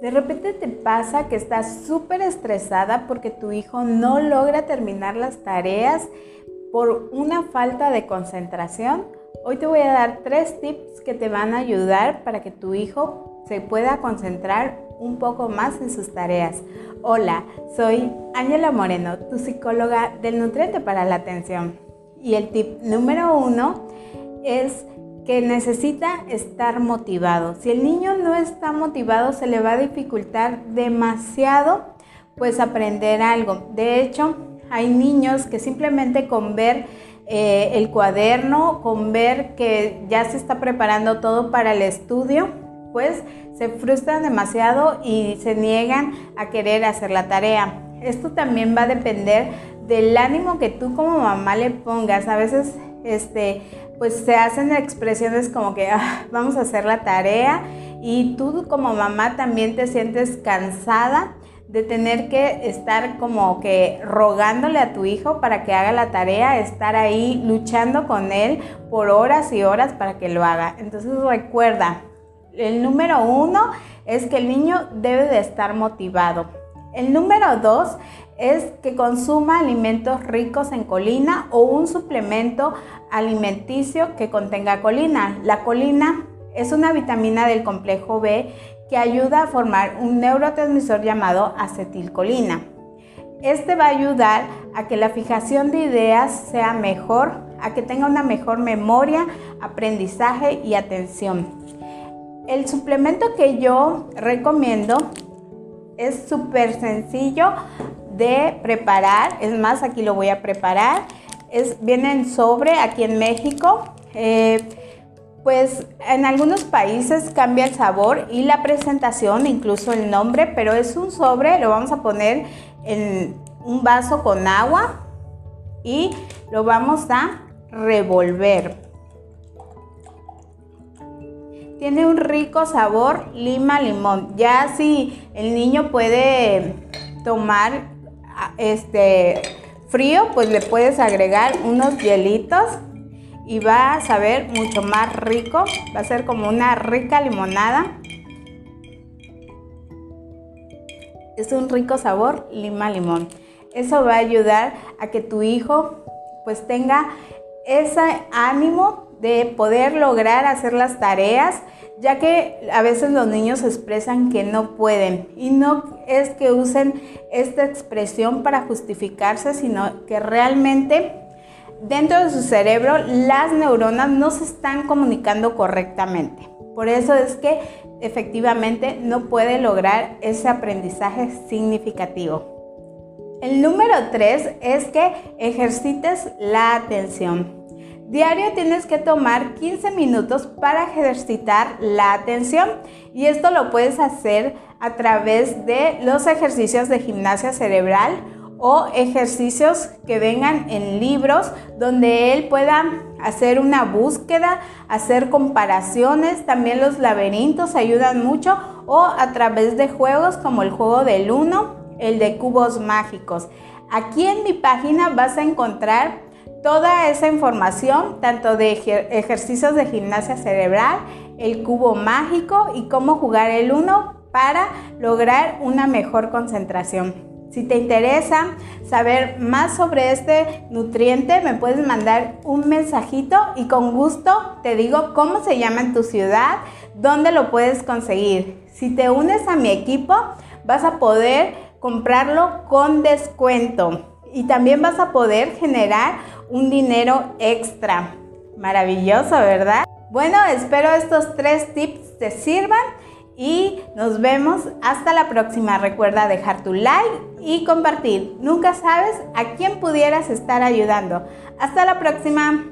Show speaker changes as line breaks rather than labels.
De repente te pasa que estás súper estresada porque tu hijo no logra terminar las tareas por una falta de concentración. Hoy te voy a dar tres tips que te van a ayudar para que tu hijo se pueda concentrar un poco más en sus tareas. Hola, soy Ángela Moreno, tu psicóloga del nutriente para la atención. Y el tip número uno es que necesita estar motivado. Si el niño no está motivado, se le va a dificultar demasiado pues aprender algo. De hecho, hay niños que simplemente con ver eh, el cuaderno, con ver que ya se está preparando todo para el estudio, pues se frustran demasiado y se niegan a querer hacer la tarea. Esto también va a depender del ánimo que tú como mamá le pongas. A veces este, pues se hacen expresiones como que ah, vamos a hacer la tarea y tú como mamá también te sientes cansada de tener que estar como que rogándole a tu hijo para que haga la tarea, estar ahí luchando con él por horas y horas para que lo haga. Entonces recuerda, el número uno es que el niño debe de estar motivado. El número dos es que consuma alimentos ricos en colina o un suplemento alimenticio que contenga colina. La colina es una vitamina del complejo B que ayuda a formar un neurotransmisor llamado acetilcolina. Este va a ayudar a que la fijación de ideas sea mejor, a que tenga una mejor memoria, aprendizaje y atención. El suplemento que yo recomiendo es súper sencillo de preparar. Es más, aquí lo voy a preparar. Es, viene en sobre aquí en México. Eh, pues en algunos países cambia el sabor y la presentación, incluso el nombre, pero es un sobre, lo vamos a poner en un vaso con agua y lo vamos a revolver. Tiene un rico sabor lima-limón. Ya si el niño puede tomar este frío, pues le puedes agregar unos hielitos y va a saber mucho más rico. Va a ser como una rica limonada. Es un rico sabor lima limón. Eso va a ayudar a que tu hijo pues tenga ese ánimo de poder lograr hacer las tareas ya que a veces los niños expresan que no pueden y no es que usen esta expresión para justificarse, sino que realmente dentro de su cerebro las neuronas no se están comunicando correctamente. Por eso es que efectivamente no puede lograr ese aprendizaje significativo. El número tres es que ejercites la atención. Diario tienes que tomar 15 minutos para ejercitar la atención y esto lo puedes hacer a través de los ejercicios de gimnasia cerebral o ejercicios que vengan en libros donde él pueda hacer una búsqueda, hacer comparaciones, también los laberintos ayudan mucho o a través de juegos como el juego del uno, el de cubos mágicos. Aquí en mi página vas a encontrar Toda esa información, tanto de ejercicios de gimnasia cerebral, el cubo mágico y cómo jugar el uno para lograr una mejor concentración. Si te interesa saber más sobre este nutriente, me puedes mandar un mensajito y con gusto te digo cómo se llama en tu ciudad, dónde lo puedes conseguir. Si te unes a mi equipo, vas a poder comprarlo con descuento y también vas a poder generar un dinero extra. Maravilloso, ¿verdad? Bueno, espero estos tres tips te sirvan y nos vemos hasta la próxima. Recuerda dejar tu like y compartir. Nunca sabes a quién pudieras estar ayudando. Hasta la próxima.